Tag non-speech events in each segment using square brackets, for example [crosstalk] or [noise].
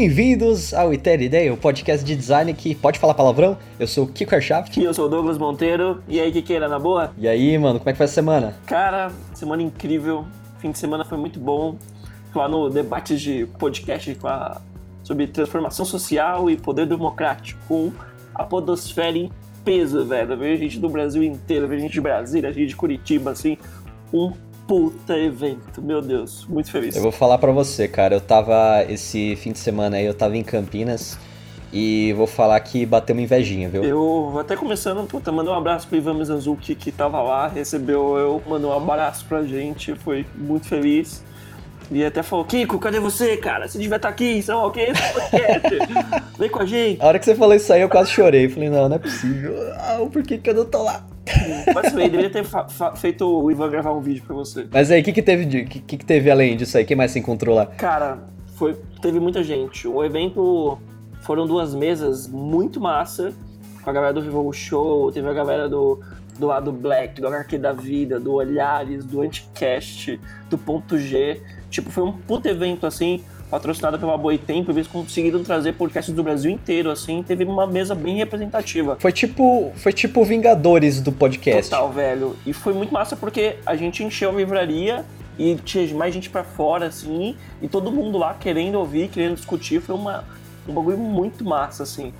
Bem-vindos ao Iter Ideia, o podcast de design que pode falar palavrão. Eu sou o Kiko Arshaft. E eu sou o Douglas Monteiro. E aí, Kikeira, na boa? E aí, mano, como é que foi a semana? Cara, semana incrível. Fim de semana foi muito bom. Lá no debates de podcast com a... sobre transformação social e poder democrático com a podosfera em peso, velho. Veio gente do Brasil inteiro, veio gente de Brasília, gente de Curitiba, assim. Um puta evento, meu Deus, muito feliz. Eu vou falar para você, cara, eu tava esse fim de semana aí, eu tava em Campinas e vou falar que bateu uma invejinha, viu? Eu até começando, puta, mandar um abraço pro Ivan Mizanzuki que tava lá, recebeu eu, mandou um abraço pra gente, foi muito feliz. E até falou, Kiko, cadê você, cara? Você devia estar tá aqui, sei lá o que, [laughs] vem com a gente. A hora que você falou isso aí, eu quase chorei. Falei, não, não é possível. Ah, por que, que eu não tô lá? Mas foi, deveria ter feito o Ivan gravar um vídeo pra você. Mas aí, o que, que teve de, que, que teve além disso aí? Quem mais se encontrou lá? Cara, foi, teve muita gente. O evento foram duas mesas muito massa. Com a galera do Vivo Show, teve a galera do, do lado Black, do HQ da Vida, do Olhares, do Anticast, do Ponto G. Tipo, foi um puto evento assim patrocinada pela Boitempo, eles conseguiram trazer podcasts do Brasil inteiro, assim, teve uma mesa bem representativa. Foi tipo, foi tipo Vingadores do podcast. Total, velho. E foi muito massa porque a gente encheu a livraria e tinha mais gente para fora, assim, e todo mundo lá querendo ouvir, querendo discutir, foi uma, um bagulho muito massa, assim.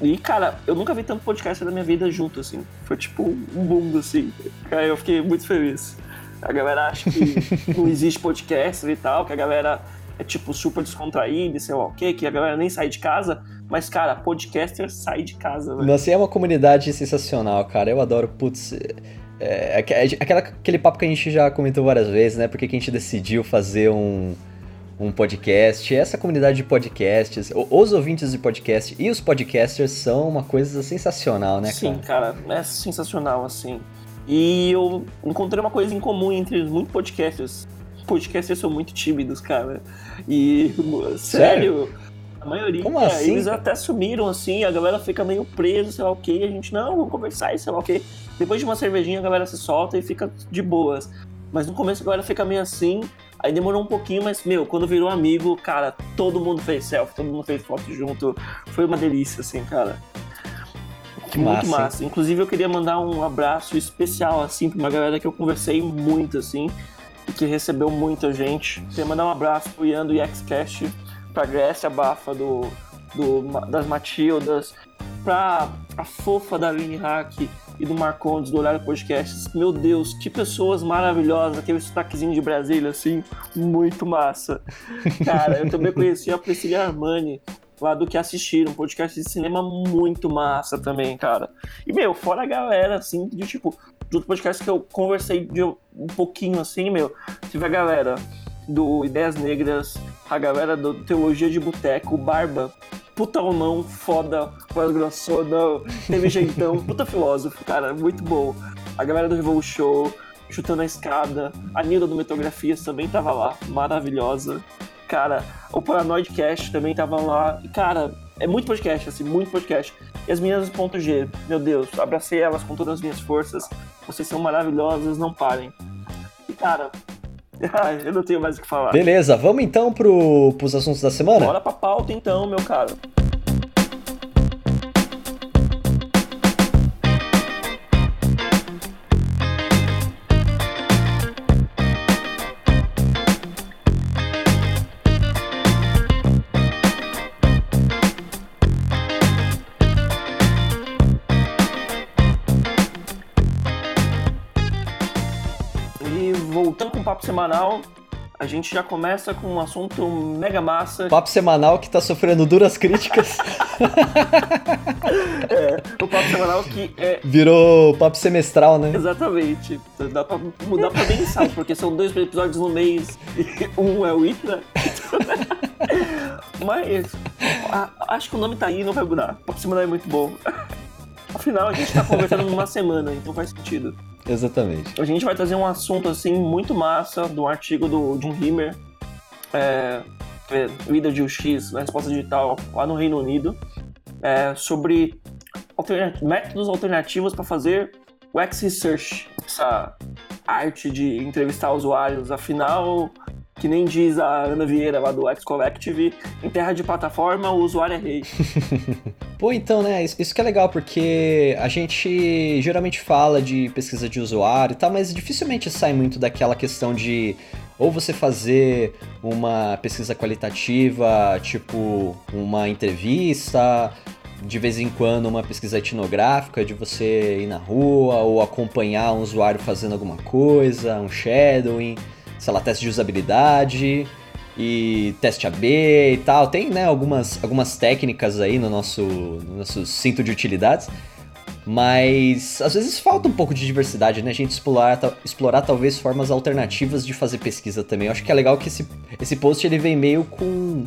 E, cara, eu nunca vi tanto podcast da minha vida junto, assim. Foi tipo um mundo, assim. Cara, eu fiquei muito feliz. A galera acha que [laughs] não existe podcast e tal, que a galera é tipo super descontraído, sei lá o quê, que a galera nem sai de casa. Mas, cara, podcaster sai de casa, velho. Nossa, é uma comunidade sensacional, cara. Eu adoro, putz. É, é, é, aquela, aquele papo que a gente já comentou várias vezes, né? Porque que a gente decidiu fazer um, um podcast. Essa comunidade de podcasts, os ouvintes de podcast e os podcasters são uma coisa sensacional, né, Sim, cara, é sensacional, assim. E eu encontrei uma coisa em comum entre muitos podcasters podcasters são muito tímidos, cara. E, sério, sério a maioria, Como assim? eles até sumiram, assim, a galera fica meio presa, sei lá o que, a gente, não, vamos conversar, sei lá o que. Depois de uma cervejinha, a galera se solta e fica de boas. Mas no começo a galera fica meio assim, aí demorou um pouquinho, mas, meu, quando virou amigo, cara, todo mundo fez selfie, todo mundo fez foto junto. Foi uma delícia, assim, cara. Que muito massa. massa. Inclusive, eu queria mandar um abraço especial, assim, pra uma galera que eu conversei muito, assim que recebeu muita gente. Queria mandar um abraço pro Ian do YXCast, pra Grécia Bafa do, do, das Matildas, pra a fofa da Aline Hack e do Marcondes do Horário Podcasts. Meu Deus, que pessoas maravilhosas, aquele sotaquezinho de Brasília, assim, muito massa. [laughs] Cara, eu também conheci a Priscila Armani, lá do que assistiram, um podcast de cinema muito massa também, cara. E, meu, fora a galera, assim, de tipo, de outro podcast que eu conversei de um pouquinho assim, meu, tive a galera do Ideias Negras, a galera do Teologia de Boteco, Barba, puta mão, foda, voz grossona, teve jeitão, [laughs] puta filósofo, cara, muito bom. A galera do Revol Show, Chutando a Escada, a Nilda do Metografias também tava lá, maravilhosa. Cara, o Paranoid Cast também tava lá. E, cara, é muito podcast, assim, muito podcast. E as meninas do ponto G, meu Deus, abracei elas com todas as minhas forças. Vocês são maravilhosas, não parem. E, cara, [laughs] eu não tenho mais o que falar. Beleza, vamos então pro, pros assuntos da semana? Bora pra pauta então, meu caro. Papo semanal, a gente já começa com um assunto mega massa. Papo semanal que tá sofrendo duras críticas. [laughs] é, o papo semanal que é. Virou papo semestral, né? Exatamente. Dá pra mudar pra mensal, porque são dois episódios no mês e um é o Itra. [laughs] Mas a, acho que o nome tá aí não vai mudar. O papo semanal é muito bom. Afinal, a gente tá conversando numa semana, então faz sentido. Exatamente. A gente vai trazer um assunto assim muito massa do artigo do John Himmer, é, é, Vida de UX na resposta digital lá no Reino Unido, é, sobre alternat métodos alternativos para fazer UX Research, essa arte de entrevistar usuários. Afinal, que nem diz a Ana Vieira lá do X Collective, em terra de plataforma o usuário é rei. [laughs] Pô, então, né, isso que é legal, porque a gente geralmente fala de pesquisa de usuário e tal, mas dificilmente sai muito daquela questão de ou você fazer uma pesquisa qualitativa, tipo uma entrevista, de vez em quando uma pesquisa etnográfica, de você ir na rua ou acompanhar um usuário fazendo alguma coisa, um shadowing, sei lá, teste de usabilidade e teste AB e tal. Tem, né, algumas, algumas técnicas aí no nosso, no nosso cinto de utilidades, mas às vezes falta um pouco de diversidade, né? A gente explorar, explorar talvez formas alternativas de fazer pesquisa também. Eu acho que é legal que esse, esse post ele vem meio com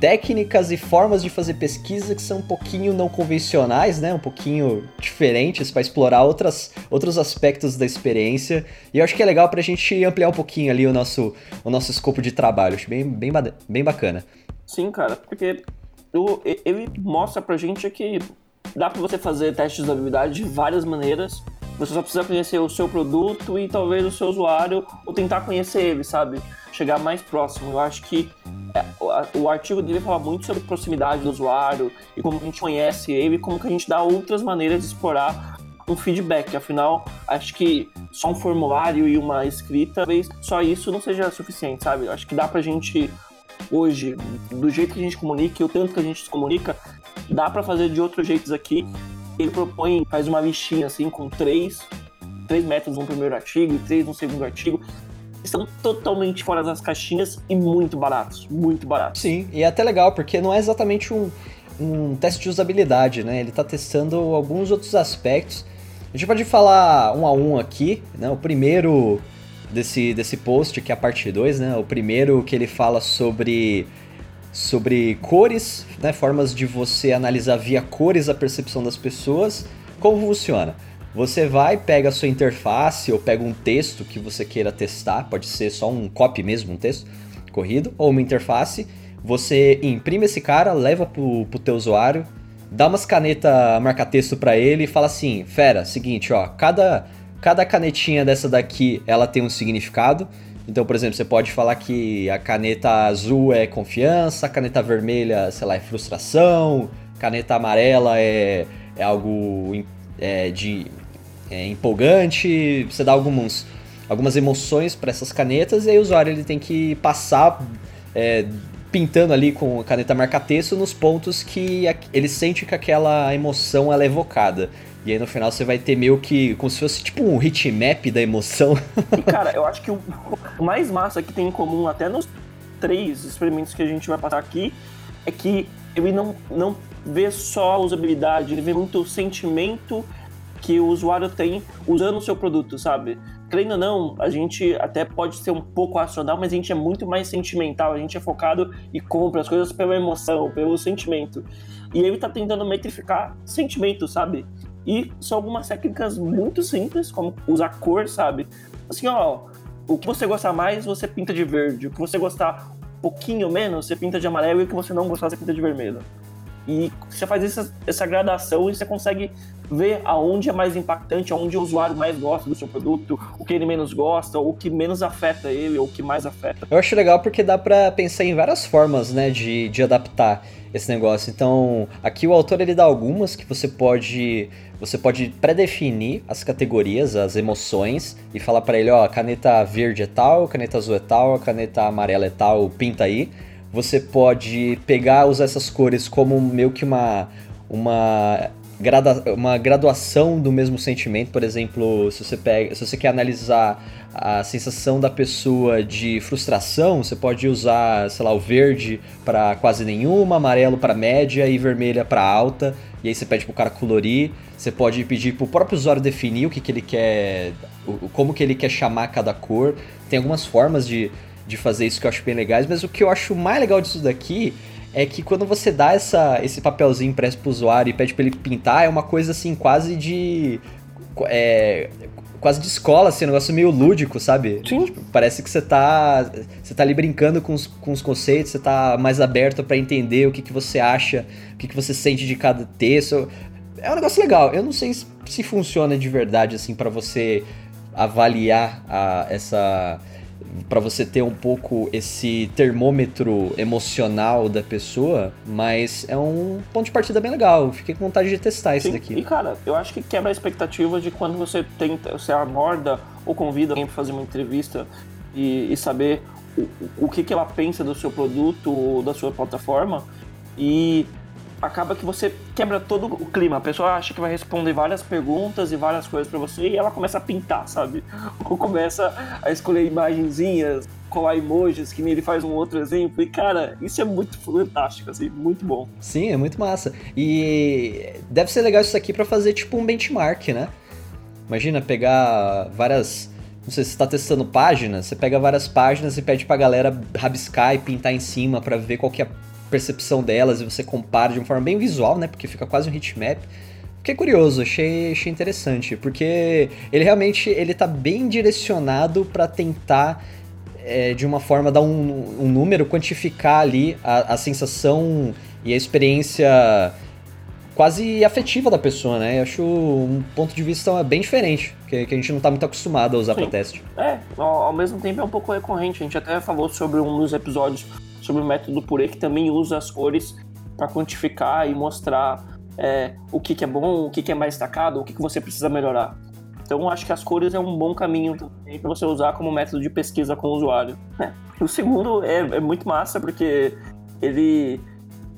técnicas e formas de fazer pesquisa que são um pouquinho não convencionais, né? Um pouquinho diferentes para explorar outras, outros aspectos da experiência. E eu acho que é legal para a gente ampliar um pouquinho ali o nosso, o nosso escopo de trabalho. Acho bem, bem, bem bacana. Sim, cara, porque ele mostra pra gente que dá para você fazer testes de usabilidade de várias maneiras. Você só precisa conhecer o seu produto e talvez o seu usuário ou tentar conhecer ele, sabe? Chegar mais próximo. Eu acho que é, o, artigo dele fala muito sobre proximidade do usuário e como a gente conhece ele, como que a gente dá outras maneiras de explorar um feedback. Afinal, acho que só um formulário e uma escrita, talvez só isso não seja suficiente, sabe? Acho que dá pra gente hoje, do jeito que a gente comunica e o tanto que a gente se comunica, dá para fazer de outros jeitos aqui. Ele propõe, faz uma listinha assim com três, três métodos no primeiro artigo e três no segundo artigo estão totalmente fora das caixinhas e muito baratos, muito baratos. Sim, e é até legal, porque não é exatamente um, um teste de usabilidade, né? Ele está testando alguns outros aspectos. A gente pode falar um a um aqui, né? O primeiro desse, desse post, que é a parte 2, né? O primeiro que ele fala sobre sobre cores, né? Formas de você analisar via cores a percepção das pessoas. Como funciona? Você vai, pega a sua interface ou pega um texto que você queira testar, pode ser só um copy mesmo, um texto corrido, ou uma interface. Você imprime esse cara, leva pro, pro teu usuário, dá umas caneta marca-texto para ele e fala assim: fera, seguinte, ó, cada, cada canetinha dessa daqui ela tem um significado. Então, por exemplo, você pode falar que a caneta azul é confiança, a caneta vermelha, sei lá, é frustração, caneta amarela é, é algo é, de é, empolgante, você dá alguns, algumas emoções para essas canetas e aí o usuário ele tem que passar é, pintando ali com a caneta marca-texto nos pontos que ele sente que aquela emoção ela é evocada. E aí no final você vai ter meio que como se fosse tipo um hitmap da emoção. E cara, eu acho que o, mais massa que tem em comum até nos três experimentos que a gente vai passar aqui é que ele não, não vê só a usabilidade, ele vê muito o sentimento que o usuário tem usando o seu produto, sabe? Crendo ou não, a gente até pode ser um pouco racional, mas a gente é muito mais sentimental, a gente é focado e compra as coisas pela emoção, pelo sentimento. E ele tá tentando metrificar sentimento, sabe? E são algumas técnicas muito simples, como usar cor, sabe? Assim, ó, o que você gostar mais, você pinta de verde. O que você gostar um pouquinho menos, você pinta de amarelo. E o que você não gostar, você pinta de vermelho. E você faz essa, essa gradação e você consegue ver aonde é mais impactante, aonde o usuário mais gosta do seu produto, o que ele menos gosta, o que menos afeta ele, ou o que mais afeta. Eu acho legal porque dá para pensar em várias formas, né, de, de adaptar esse negócio. Então, aqui o autor ele dá algumas que você pode você pode pré-definir as categorias, as emoções e falar para ele, ó, caneta verde é tal, caneta azul é tal, caneta amarela é tal, pinta aí. Você pode pegar, usar essas cores como meio que uma uma grada uma graduação do mesmo sentimento, por exemplo, se você pega, se você quer analisar a sensação da pessoa de frustração, você pode usar, sei lá, o verde para quase nenhuma, amarelo para média e vermelha para alta, e aí você pede pro cara colorir. Você pode pedir pro próprio usuário definir o que, que ele quer, como que ele quer chamar cada cor. Tem algumas formas de, de fazer isso que eu acho bem legais, mas o que eu acho mais legal disso daqui é que quando você dá essa, esse papelzinho impresso pro usuário e pede pra ele pintar, é uma coisa assim, quase de. É, quase de escola, assim, um negócio meio lúdico, sabe? Sim. Tipo, parece que você tá. Você tá ali brincando com os, com os conceitos, você tá mais aberto para entender o que, que você acha, o que, que você sente de cada texto. É um negócio legal. Eu não sei se funciona de verdade, assim, para você avaliar a, essa para você ter um pouco esse termômetro emocional da pessoa, mas é um ponto de partida bem legal. Fiquei com vontade de testar esse daqui. E cara, eu acho que quebra a expectativa de quando você tenta, você aborda ou convida alguém para fazer uma entrevista e, e saber o, o que, que ela pensa do seu produto ou da sua plataforma e acaba que você quebra todo o clima. A pessoa acha que vai responder várias perguntas e várias coisas para você e ela começa a pintar, sabe? Ou começa a escolher imagenzinhas, colar emojis, que nem ele faz um outro exemplo. E, cara, isso é muito fantástico, assim, muito bom. Sim, é muito massa. E deve ser legal isso aqui para fazer, tipo, um benchmark, né? Imagina pegar várias... Não sei se você está testando páginas, você pega várias páginas e pede pra galera rabiscar e pintar em cima para ver qual que é percepção delas e você compara de uma forma bem visual, né? Porque fica quase um heatmap. Fiquei curioso, achei, achei interessante, porque ele realmente ele tá bem direcionado para tentar é, de uma forma dar um, um número, quantificar ali a, a, sensação e a experiência quase afetiva da pessoa, né? Eu acho um ponto de vista bem diferente, que, que a gente não tá muito acostumado a usar para teste. É, ao, ao mesmo tempo é um pouco recorrente, a gente até falou sobre um dos episódios sobre o método Purê, que também usa as cores para quantificar e mostrar é, o que, que, é bom, o que, que é mais destacado, o que, que você precisa melhorar. Então, acho que as cores é um bom caminho também para você usar como método de pesquisa com o usuário. É. O segundo é, é, muito massa, porque ele,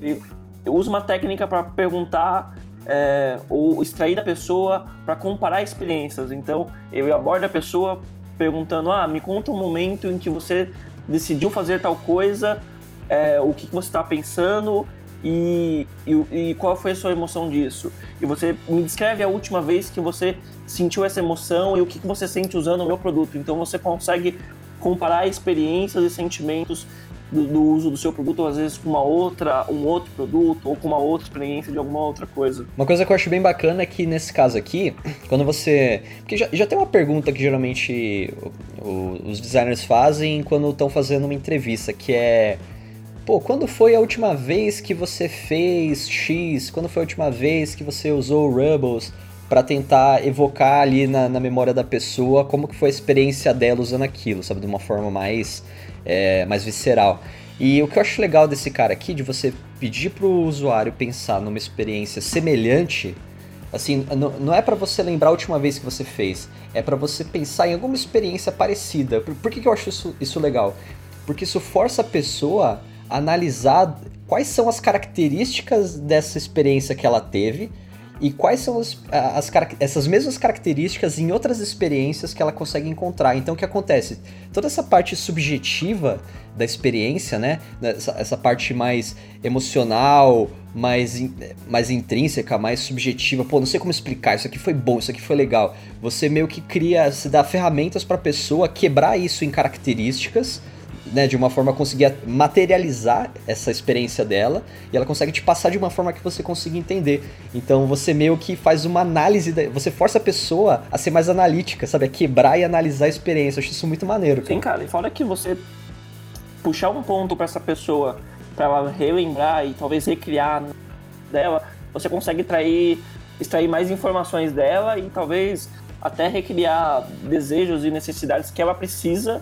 ele usa uma técnica para perguntar é, ou extrair da pessoa para comparar experiências. Então, ele aborda a pessoa perguntando: Ah, me conta um momento em que você decidiu fazer tal coisa é, o que, que você está pensando e, e, e, qual foi a sua emoção disso. E você me descreve a última vez que você sentiu essa emoção e o que, que você sente usando o meu produto. Então você consegue comparar experiências e sentimentos do, do, uso do seu produto, ou às vezes com uma outra, um outro produto, ou com uma outra experiência de alguma outra coisa. Uma coisa que eu acho bem bacana é que nesse caso aqui, [clears throat] quando você. Porque já, já tem uma pergunta que geralmente o, os designers fazem quando estão fazendo uma entrevista, que é Pô, quando foi a última vez que você fez X? Quando foi a última vez que você usou Rubbles para tentar evocar ali na, na, memória da pessoa como que foi a experiência dela usando aquilo, sabe? De uma forma mais, é, mais visceral. E o que eu acho legal desse cara aqui, de você pedir pro usuário pensar numa experiência semelhante, assim, não, é para você lembrar a última vez que você fez, é para você pensar em alguma experiência parecida. Por, por que, que eu acho isso, isso legal? Porque isso força a pessoa analisar quais são as características dessa experiência que ela teve e quais são as, as, essas mesmas características em outras experiências que ela consegue encontrar. Então, o que acontece? Toda essa parte subjetiva da experiência, né? Essa, essa parte mais emocional, mais, mais intrínseca, mais subjetiva. Pô, não sei como explicar. Isso aqui foi bom, isso aqui foi legal. Você meio que cria, se dá ferramentas para a pessoa quebrar isso em características né, de uma forma conseguir materializar essa experiência dela e ela consegue te passar de uma forma que você consiga entender. Então você meio que faz uma análise, da, você força a pessoa a ser mais analítica, sabe? A quebrar e analisar a experiência. Eu acho isso muito maneiro. Cara. Sim, cara, e fora que você puxar um ponto para essa pessoa, para ela relembrar e talvez recriar dela, você consegue trair, extrair mais informações dela e talvez até recriar desejos e necessidades que ela precisa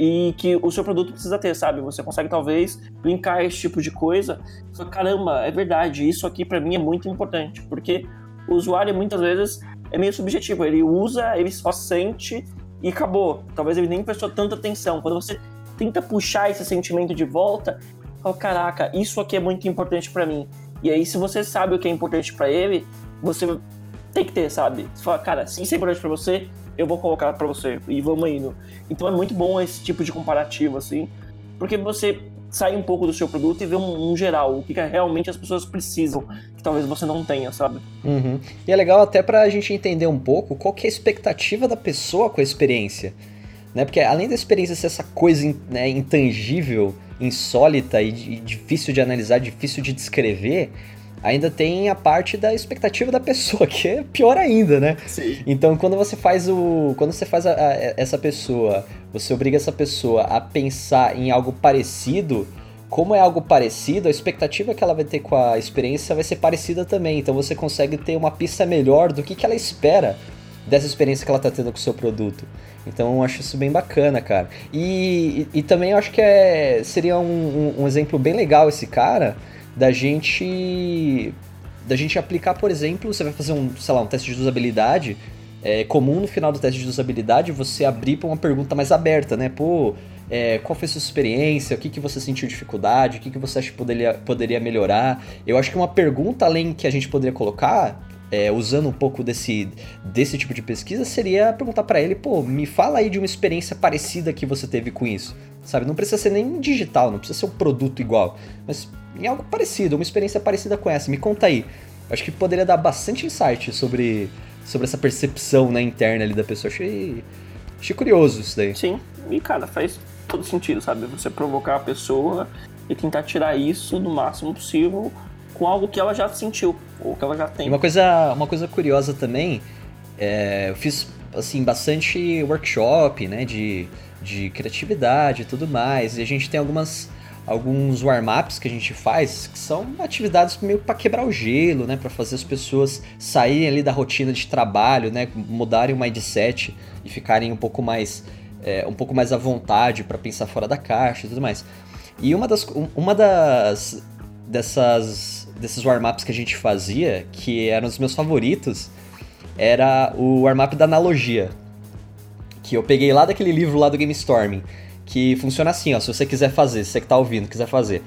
e que o seu produto precisa ter, sabe? Você consegue talvez linkar esse tipo de coisa. Só, caramba, é verdade, isso aqui para mim é muito importante, porque o usuário muitas vezes é meio subjetivo, ele usa, ele só sente e acabou. Talvez ele nem prestou tanta atenção. Quando você tenta puxar esse sentimento de volta, fala, caraca, isso aqui é muito importante para mim. E aí, se você sabe o que é importante para ele, você tem que ter, sabe? Você fala, cara, se isso é importante para você, eu vou colocar para você e vamos indo. Então é muito bom esse tipo de comparativo, assim, porque você sai um pouco do seu produto e vê um, um geral, o que, que, realmente as pessoas precisam, que talvez você não tenha, sabe? Uhum. E é legal até pra gente entender um pouco qual que é a expectativa da pessoa com a experiência. Né? Porque além da experiência ser essa coisa né, intangível, insólita e, e difícil de analisar, difícil de descrever, ainda tem a parte da expectativa da pessoa, [laughs] que é pior ainda, né? Sim. Então, quando você faz o. Quando você faz a, a, essa pessoa, você obriga essa pessoa a pensar em algo parecido. Como é algo parecido, a expectativa que ela vai ter com a experiência vai ser parecida também. Então você consegue ter uma pista melhor do que, que ela espera dessa experiência que ela tá tendo com o seu produto. Então eu acho isso bem bacana, cara. E, e, e também eu acho que é, seria um, um, um exemplo bem legal esse cara da gente da gente aplicar, por exemplo, você vai fazer um, sei lá, um teste de usabilidade, é comum no final do teste de usabilidade você abrir para uma pergunta mais aberta, né? Pô, é, qual foi a sua experiência, o que, que você sentiu dificuldade, o que, que você acha que poderia, poderia melhorar. Eu acho que uma pergunta além que a gente poderia colocar, é, usando um pouco desse, desse tipo de pesquisa, seria perguntar para ele, pô, me fala aí de uma experiência parecida que você teve com isso. Sabe, não precisa ser nem digital, não precisa ser um produto igual, mas em algo parecido, uma experiência parecida com essa. Me conta aí. Acho que poderia dar bastante insight sobre, sobre essa percepção né, interna ali da pessoa. Achei, achei curioso isso daí. Sim, e cara, faz todo sentido, sabe? Você provocar a pessoa e tentar tirar isso do máximo possível com algo que ela já sentiu, ou que ela já tem. Uma coisa, uma coisa curiosa também, é, eu fiz assim bastante workshop, né, de, de criatividade e tudo mais, e a gente tem algumas alguns warm-ups que a gente faz, que são atividades meio para quebrar o gelo, né, para fazer as pessoas saírem ali da rotina de trabalho, né, mudarem o mindset e ficarem um pouco mais é, um pouco mais à vontade para pensar fora da caixa e tudo mais. E uma das, uma das dessas desses warm-ups que a gente fazia, que eram os meus favoritos, era o warm-up da analogia. Que eu peguei lá daquele livro lá do Game Storming, que funciona assim, ó, se você quiser fazer, se você que tá ouvindo, quiser fazer,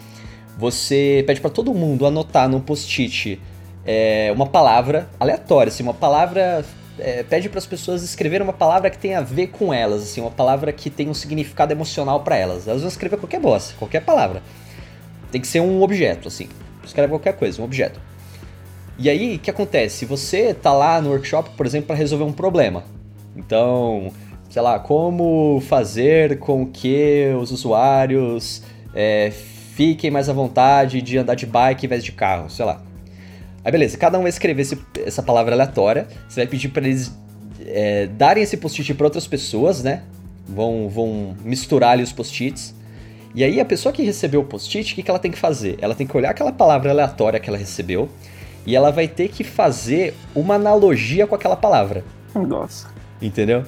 você pede para todo mundo anotar no post-it é, uma palavra aleatória, assim, uma palavra é, pede para as pessoas escreverem uma palavra que tenha a ver com elas, assim, uma palavra que tenha um significado emocional para elas. Elas vão escrever qualquer bosta, qualquer palavra. Tem que ser um objeto, assim. Escreve qualquer coisa, um objeto. E aí, o que acontece? Você tá lá no workshop, por exemplo, para resolver um problema. Então, sei lá, como fazer com que os usuários é, fiquem mais à vontade de andar de bike em vez de carro, sei lá. Aí beleza, cada um vai escrever esse, essa palavra aleatória. Você vai pedir para eles é, darem esse post-it para outras pessoas, né? Vão, vão misturar ali os post-its. E aí a pessoa que recebeu o post-it, o que, que ela tem que fazer? Ela tem que olhar aquela palavra aleatória que ela recebeu e ela vai ter que fazer uma analogia com aquela palavra. Nossa. Entendeu?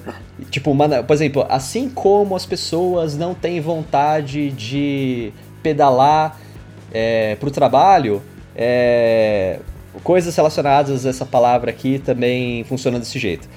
Tipo, uma, por exemplo, assim como as pessoas não têm vontade de pedalar é, pro trabalho, é, coisas relacionadas a essa palavra aqui também funcionam desse jeito.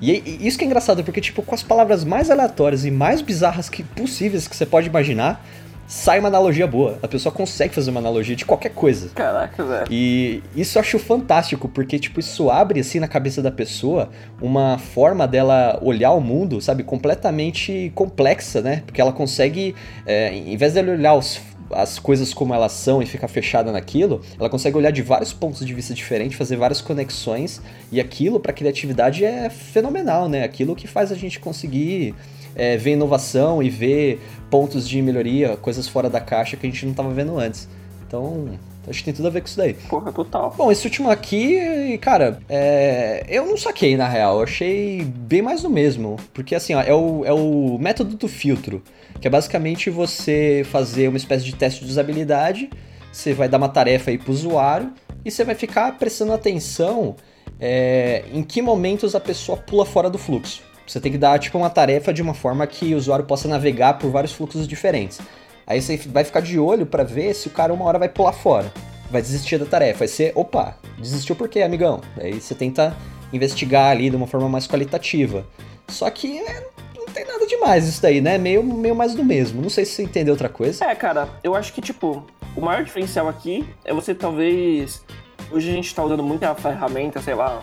E isso que é engraçado, porque, tipo, com as palavras mais aleatórias e mais bizarras que possíveis que você pode imaginar, sai uma analogia boa. A pessoa consegue fazer uma analogia de qualquer coisa. Caraca, velho. E isso eu acho fantástico, porque, tipo, isso abre, assim, na cabeça da pessoa uma forma dela olhar o mundo, sabe, completamente complexa, né? Porque ela consegue, é, em vez de olhar os as coisas como elas são e ficar fechada naquilo, ela consegue olhar de vários pontos de vista diferentes, fazer várias conexões, e aquilo para criatividade é fenomenal, né? Aquilo que faz a gente conseguir é, ver inovação e ver pontos de melhoria, coisas fora da caixa que a gente não estava vendo antes. Então, Acho que tem tudo a ver com isso daí. Porra, total. Bom, esse último aqui, cara, é... eu não saquei na real. Eu achei bem mais do mesmo. Porque assim, ó, é o, é o método do filtro que é basicamente você fazer uma espécie de teste de usabilidade, você vai dar uma tarefa aí para o usuário e você vai ficar prestando atenção é, em que momentos a pessoa pula fora do fluxo. Você tem que dar tipo uma tarefa de uma forma que o usuário possa navegar por vários fluxos diferentes. Aí você vai ficar de olho para ver se o cara uma hora vai pular fora, vai desistir da tarefa. Aí você, opa, desistiu por quê, amigão? Aí você tenta investigar ali de uma forma mais qualitativa. Só que é, tem nada demais isso daí, né? Meio, meio mais do mesmo. Não sei se você entendeu outra coisa. É, cara, eu acho que, tipo, o maior diferencial aqui é você talvez. Hoje a gente tá usando muita ferramenta, sei lá,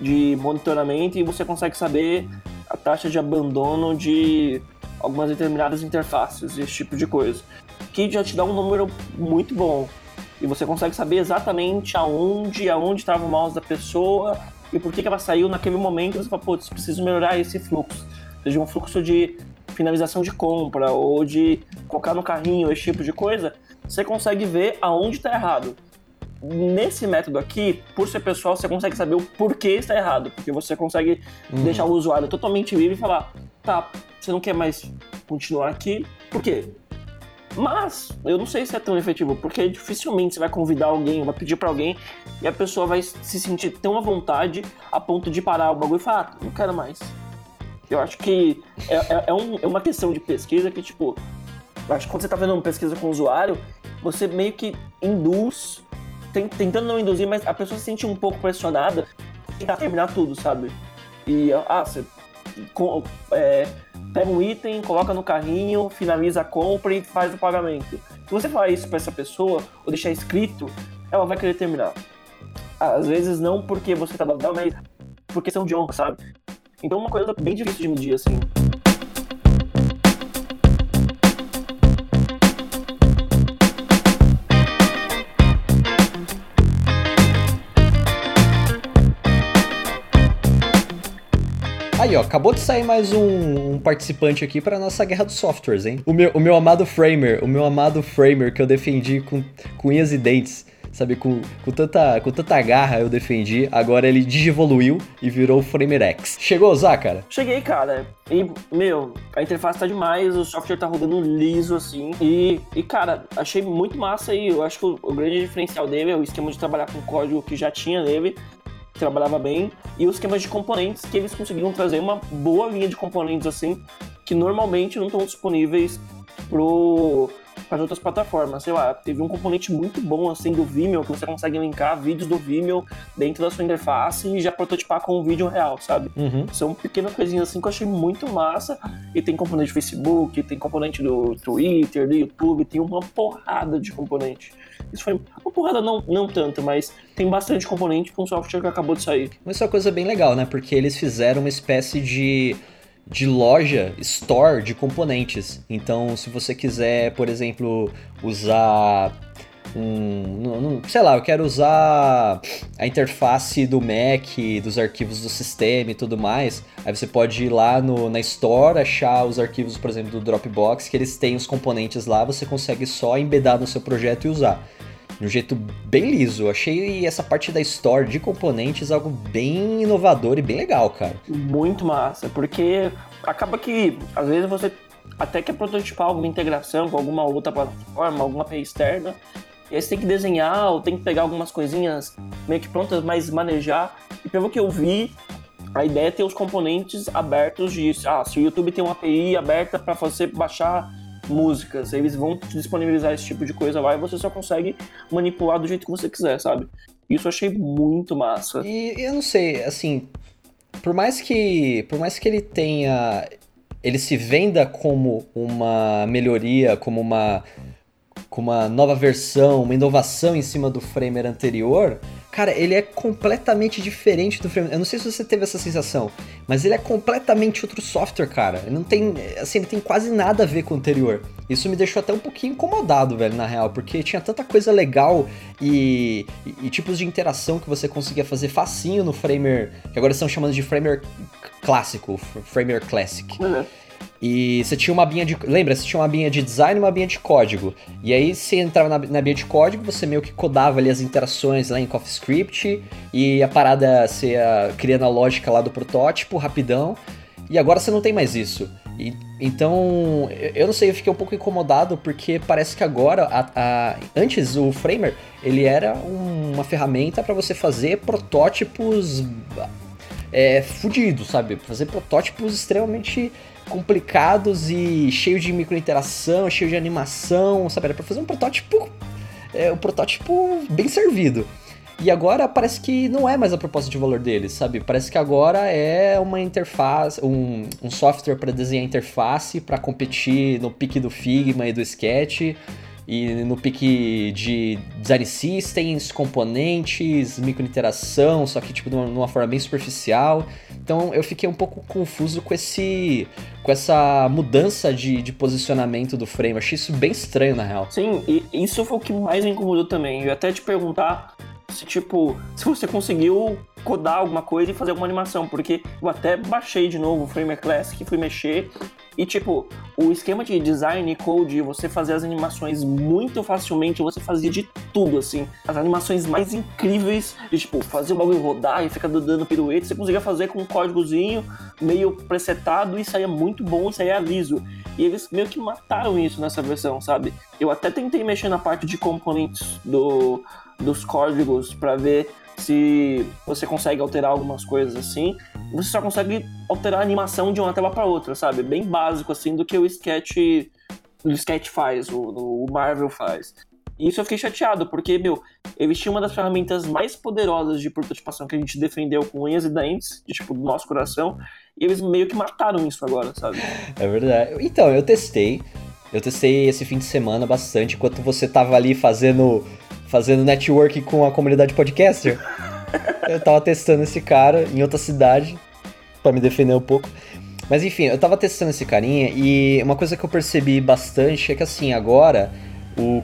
de monitoramento e você consegue saber a taxa de abandono de algumas determinadas interfaces, esse tipo de coisa. Que já te dá um número muito bom. E você consegue saber exatamente aonde, aonde estava o mouse da pessoa e por que, que ela saiu naquele momento. Você fala, putz, preciso melhorar esse fluxo seja um fluxo de finalização de compra ou de colocar no carrinho, esse tipo de coisa, você consegue ver aonde está errado. Nesse método aqui, por ser pessoal, você consegue saber o porquê está errado, porque você consegue uhum. deixar o usuário totalmente livre e falar: tá, você não quer mais continuar aqui, por quê? Mas eu não sei se é tão efetivo, porque dificilmente você vai convidar alguém, vai pedir para alguém e a pessoa vai se sentir tão à vontade a ponto de parar o bagulho e falar, ah, não quero mais. Eu acho que é, é, é, um, é uma questão de pesquisa que, tipo, acho que quando você tá fazendo uma pesquisa com o usuário, você meio que induz, tentando não induzir, mas a pessoa se sente um pouco pressionada tentar terminar tudo, sabe? E, ah, você com, é, pega um item, coloca no carrinho, finaliza a compra e faz o pagamento. Se você falar isso para essa pessoa, ou deixar escrito, ela vai querer terminar. Às vezes não porque você tá dando, mas por questão de honra, sabe? Então é uma coisa bem difícil de medir, assim. Aí, ó, acabou de sair mais um, um participante aqui para nossa guerra dos softwares, hein? O meu, o meu amado Framer, o meu amado Framer que eu defendi com, com unhas e dentes sabe, com, com, tanta, com tanta garra eu defendi, agora ele digivoluiu e virou o Framer X. Chegou a usar, cara? Cheguei, cara. E, meu, a interface tá demais, o software tá rodando liso, assim. E, e cara, achei muito massa e eu acho que o, o grande diferencial dele é o esquema de trabalhar com código que já tinha nele trabalhava bem, e os esquemas de componentes que eles conseguiram trazer uma boa linha de componentes assim, que normalmente não estão disponíveis pro para outras plataformas. Sei lá, teve um componente muito bom assim do Vimeo que você consegue linkar vídeos do Vimeo dentro da sua interface e já prototipar com um vídeo real, sabe? Uhum. São pequenas coisinhas assim que eu achei muito massa. E tem componente do Facebook, tem componente do Twitter, do YouTube, tem uma porrada de componente. Isso foi uma porrada, não, não tanto, mas tem bastante componente com um software que acabou de sair. Mas isso é uma coisa bem legal, né? Porque eles fizeram uma espécie de de loja, store de componentes. Então, se você quiser, por exemplo, usar um, sei lá, eu quero usar a interface do Mac, dos arquivos do sistema e tudo mais. Aí você pode ir lá no, na Store, achar os arquivos, por exemplo, do Dropbox, que eles têm os componentes lá, você consegue só embedar no seu projeto e usar de um jeito bem liso. Achei essa parte da store de componentes algo bem inovador e bem legal, cara. Muito massa, porque acaba que às vezes você até quer prototipar alguma integração com alguma outra plataforma, alguma API externa, e aí você tem que desenhar ou tem que pegar algumas coisinhas meio que prontas, mas manejar. E pelo que eu vi, a ideia é ter os componentes abertos disso. Ah, se o YouTube tem uma API aberta para você baixar músicas, eles vão te disponibilizar esse tipo de coisa lá e você só consegue manipular do jeito que você quiser, sabe? Isso eu achei muito massa. E eu não sei, assim, por mais que por mais que ele tenha ele se venda como uma melhoria, como uma com uma nova versão, uma inovação em cima do Framer anterior, cara, ele é completamente diferente do Framer. Eu não sei se você teve essa sensação, mas ele é completamente outro software, cara. Ele não tem, assim, ele tem quase nada a ver com o anterior. Isso me deixou até um pouquinho incomodado, velho, na real, porque tinha tanta coisa legal e, e, e tipos de interação que você conseguia fazer facinho no Framer, que agora estão chamando de Framer clássico, Framer Classic. Uhum. E você tinha uma binha de. Lembra? Você tinha uma binha de design e uma binha de código. E aí você entrava na, na binha de código, você meio que codava ali as interações lá em CoffeeScript. E a parada você ia criando a lógica lá do protótipo rapidão. E agora você não tem mais isso. E, então, eu não sei, eu fiquei um pouco incomodado porque parece que agora, a, a, antes o Framer, ele era uma ferramenta para você fazer protótipos é, fudidos, sabe? Fazer protótipos extremamente complicados e cheio de microinteração, cheio de animação, sabe? Era pra fazer um protótipo, é, um protótipo bem servido. E agora parece que não é mais a proposta de valor deles, sabe? Parece que agora é uma interface, um, um software para desenhar interface, para competir no pique do Figma e do Sketch, e no pique de design systems, componentes, microinteração, só que tipo de uma, de uma forma bem superficial. Então eu fiquei um pouco confuso com esse com essa mudança de, de posicionamento do frame. Achei isso bem estranho na real. Sim, e isso foi o que mais me incomodou também. Eu até te perguntar se tipo, se você conseguiu codar alguma coisa e fazer alguma animação, porque eu até baixei de novo o Framer Classic, fui mexer e tipo, o esquema de design e code, você fazer as animações muito facilmente, você fazia de tudo assim. As animações mais incríveis, de tipo, fazer o bagulho rodar e ficar dando pirueta, você conseguia fazer com um códigozinho meio presetado e saía muito bom, saía liso. E eles meio que mataram isso nessa versão, sabe? Eu até tentei mexer na parte de componentes do, dos códigos para ver se você consegue alterar algumas coisas assim. Você só consegue alterar a animação de uma tela para outra, sabe? Bem básico assim do que o Sketch, o Sketch faz, o, o Marvel faz. E isso eu fiquei chateado, porque, meu, eles tinham uma das ferramentas mais poderosas de prototipação que a gente defendeu com unhas e dentes, de, tipo, do nosso coração, e eles meio que mataram isso agora, sabe? É verdade. Então, eu testei. Eu testei esse fim de semana bastante, enquanto você tava ali fazendo, fazendo network com a comunidade podcaster. [laughs] eu tava testando esse cara em outra cidade, para me defender um pouco. Mas enfim, eu tava testando esse carinha e uma coisa que eu percebi bastante é que assim, agora o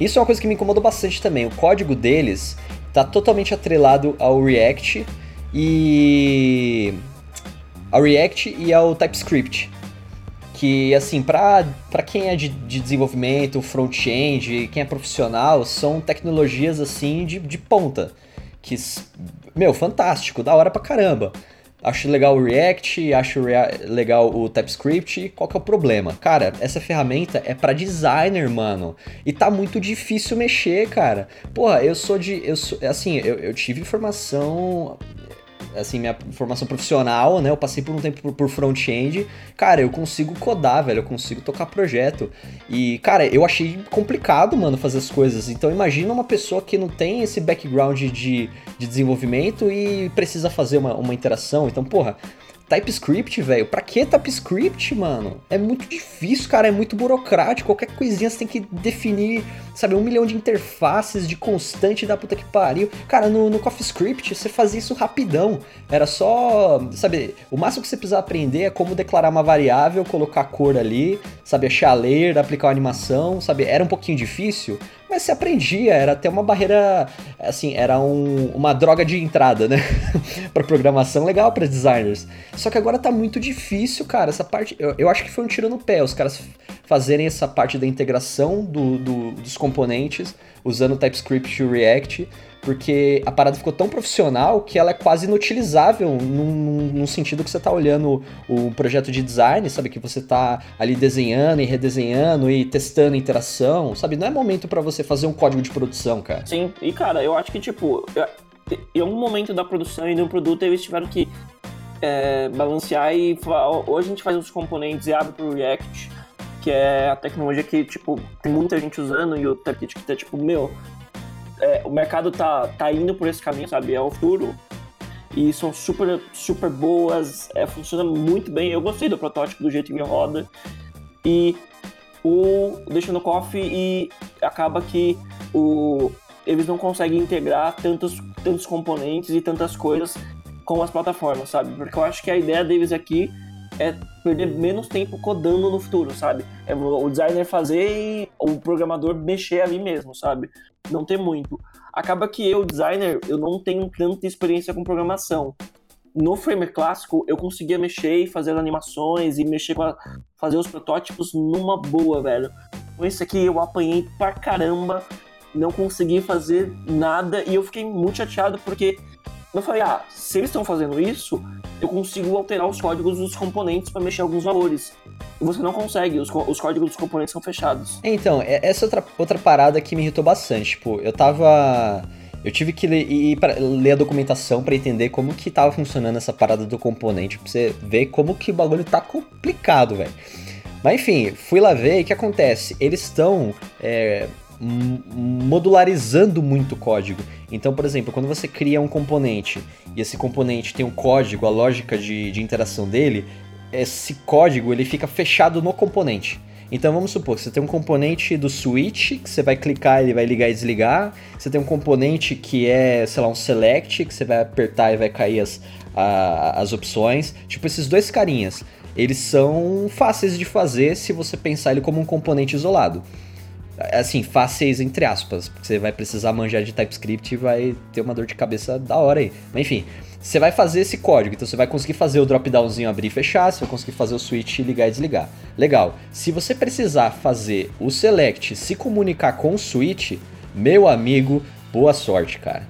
isso é uma coisa que me incomodou bastante também. O código deles está totalmente atrelado ao React e ao React e ao TypeScript. Que, assim, para quem é de, de desenvolvimento, front-end, quem é profissional, são tecnologias, assim, de, de ponta. Que, meu, fantástico, da hora pra caramba. Acho legal o React, acho legal o TypeScript. Qual que é o problema? Cara, essa ferramenta é para designer, mano. E tá muito difícil mexer, cara. Porra, eu sou de. Eu sou, assim, eu, eu tive formação assim, minha formação profissional, né? Eu passei por um tempo por, front-end. Cara, eu consigo codar, velho. Eu consigo tocar projeto. E, cara, eu achei complicado, mano, fazer as coisas. Então, imagina uma pessoa que não tem esse background de, de desenvolvimento e precisa fazer uma, uma interação. Então, porra, TypeScript, velho. Pra que TypeScript, mano? É muito difícil, cara. É muito burocrático. Qualquer coisinha você tem que definir, sabe, um milhão de interfaces de constante da puta que pariu. Cara, no, no CoffeeScript você fazia isso rapidão. Era só, sabe, o máximo que você precisa aprender é como declarar uma variável, colocar a cor ali, sabe, achar a layer, aplicar uma animação, sabe? Era um pouquinho difícil, mas se aprendia, era até uma barreira, assim, era um, uma droga de entrada, né? [laughs] para programação legal para designers. Só que agora tá muito difícil, cara. Essa parte, eu, eu, acho que foi um tiro no pé, os caras fazerem essa parte da integração do, do, dos componentes usando TypeScript e React porque a parada ficou tão profissional que ela é quase inutilizável num, num sentido que você está olhando o projeto de design, sabe? Que você está ali desenhando e redesenhando e testando interação, sabe? Não é momento para você fazer um código de produção, cara. Sim, e cara, eu acho que, tipo, em algum momento da produção e do produto eles tiveram que é, balancear e hoje a gente faz os componentes e abre pro React, que é a tecnologia que, tipo, tem muita gente usando e o TypeKit que tá, tipo, meu, é, o mercado tá, tá indo por esse caminho, sabe? É o futuro. E são super, super boas, é, funciona muito bem. Eu gostei do protótipo, do jeito que roda. E o deixa no coffee e acaba que o, eles não conseguem integrar tantos, tantos componentes e tantas coisas com as plataformas, sabe? Porque eu acho que a ideia deles aqui é perder menos tempo codando no futuro, sabe? É o designer fazer e o programador mexer ali mesmo, sabe? Não ter muito. Acaba que eu, designer, eu não tenho tanta experiência com programação. No Framer clássico, eu conseguia mexer e fazer animações e mexer com a, fazer os protótipos numa boa, velho. Com esse aqui eu apanhei pra caramba, não consegui fazer nada e eu fiquei muito chateado porque eu falei, ah, se eles estão fazendo isso, eu consigo alterar os códigos dos componentes para mexer alguns valores. E você não consegue, os, os códigos dos componentes são fechados. Então, é, essa outra, outra parada que me irritou bastante. Tipo, eu tava. Eu tive que ler, ir pra, ler a documentação para entender como que tava funcionando essa parada do componente, pra você ver como que o bagulho tá complicado, velho. Mas enfim, fui lá ver e o que acontece? Eles estão é, modularizando muito o código. Então, por exemplo, quando você cria um componente e esse componente tem um código, a lógica de, de interação dele, esse código ele fica fechado no componente. Então vamos supor que você tem um componente do switch que você vai clicar, ele vai ligar e desligar. Você tem um componente que é, sei lá, um select, que você vai apertar e vai cair as, a, as opções. Tipo, esses dois carinhas, eles são fáceis de fazer se você pensar ele como um componente isolado assim, fáceis entre aspas, porque você vai precisar manjar de TypeScript e vai ter uma dor de cabeça da hora aí. Mas enfim, você vai fazer esse código, então você vai conseguir fazer o drop-downzinho abrir e fechar, você vai conseguir fazer o switch ligar e desligar. Legal. Se você precisar fazer o select se comunicar com o switch, meu amigo, boa sorte, cara.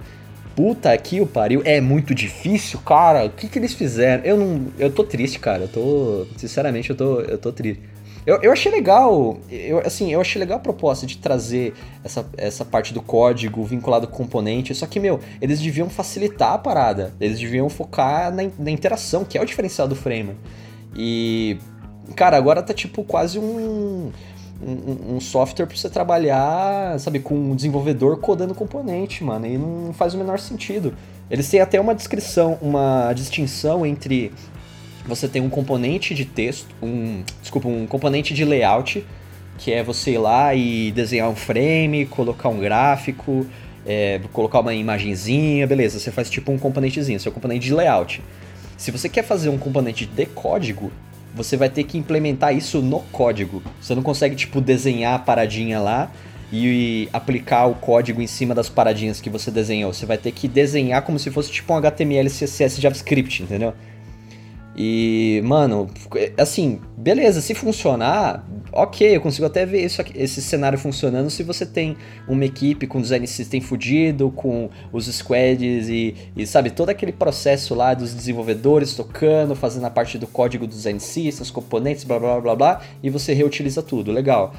Puta que o pariu, é muito difícil, cara. O que que eles fizeram? Eu não, eu tô triste, cara. Eu tô, sinceramente, eu tô, eu tô triste. Eu, eu achei legal, eu, assim, eu achei legal a proposta de trazer essa, essa parte do código vinculado com componente, só que, meu, eles deviam facilitar a parada, eles deviam focar na, na interação, que é o diferencial do Framer. E, cara, agora tá tipo quase um, um, um software pra você trabalhar, sabe, com um desenvolvedor codando componente, mano, e não faz o menor sentido. Eles têm até uma descrição, uma distinção entre você tem um componente de texto, um, desculpa, um componente de layout, que é você ir lá e desenhar um frame, colocar um gráfico, é, colocar uma imagenzinha, beleza, você faz tipo um componentezinho, seu componente de layout. Se você quer fazer um componente de código, você vai ter que implementar isso no código. Você não consegue tipo desenhar a paradinha lá e aplicar o código em cima das paradinhas que você desenhou. Você vai ter que desenhar como se fosse tipo um HTML, CSS, JavaScript, entendeu? E, mano, assim, beleza, se funcionar, ok, eu consigo até ver isso, esse cenário funcionando se você tem uma equipe com design system fudido, com os squads e, e, sabe, todo aquele processo lá dos desenvolvedores tocando, fazendo a parte do código do design system, os componentes, blá blá blá blá, e você reutiliza tudo, legal.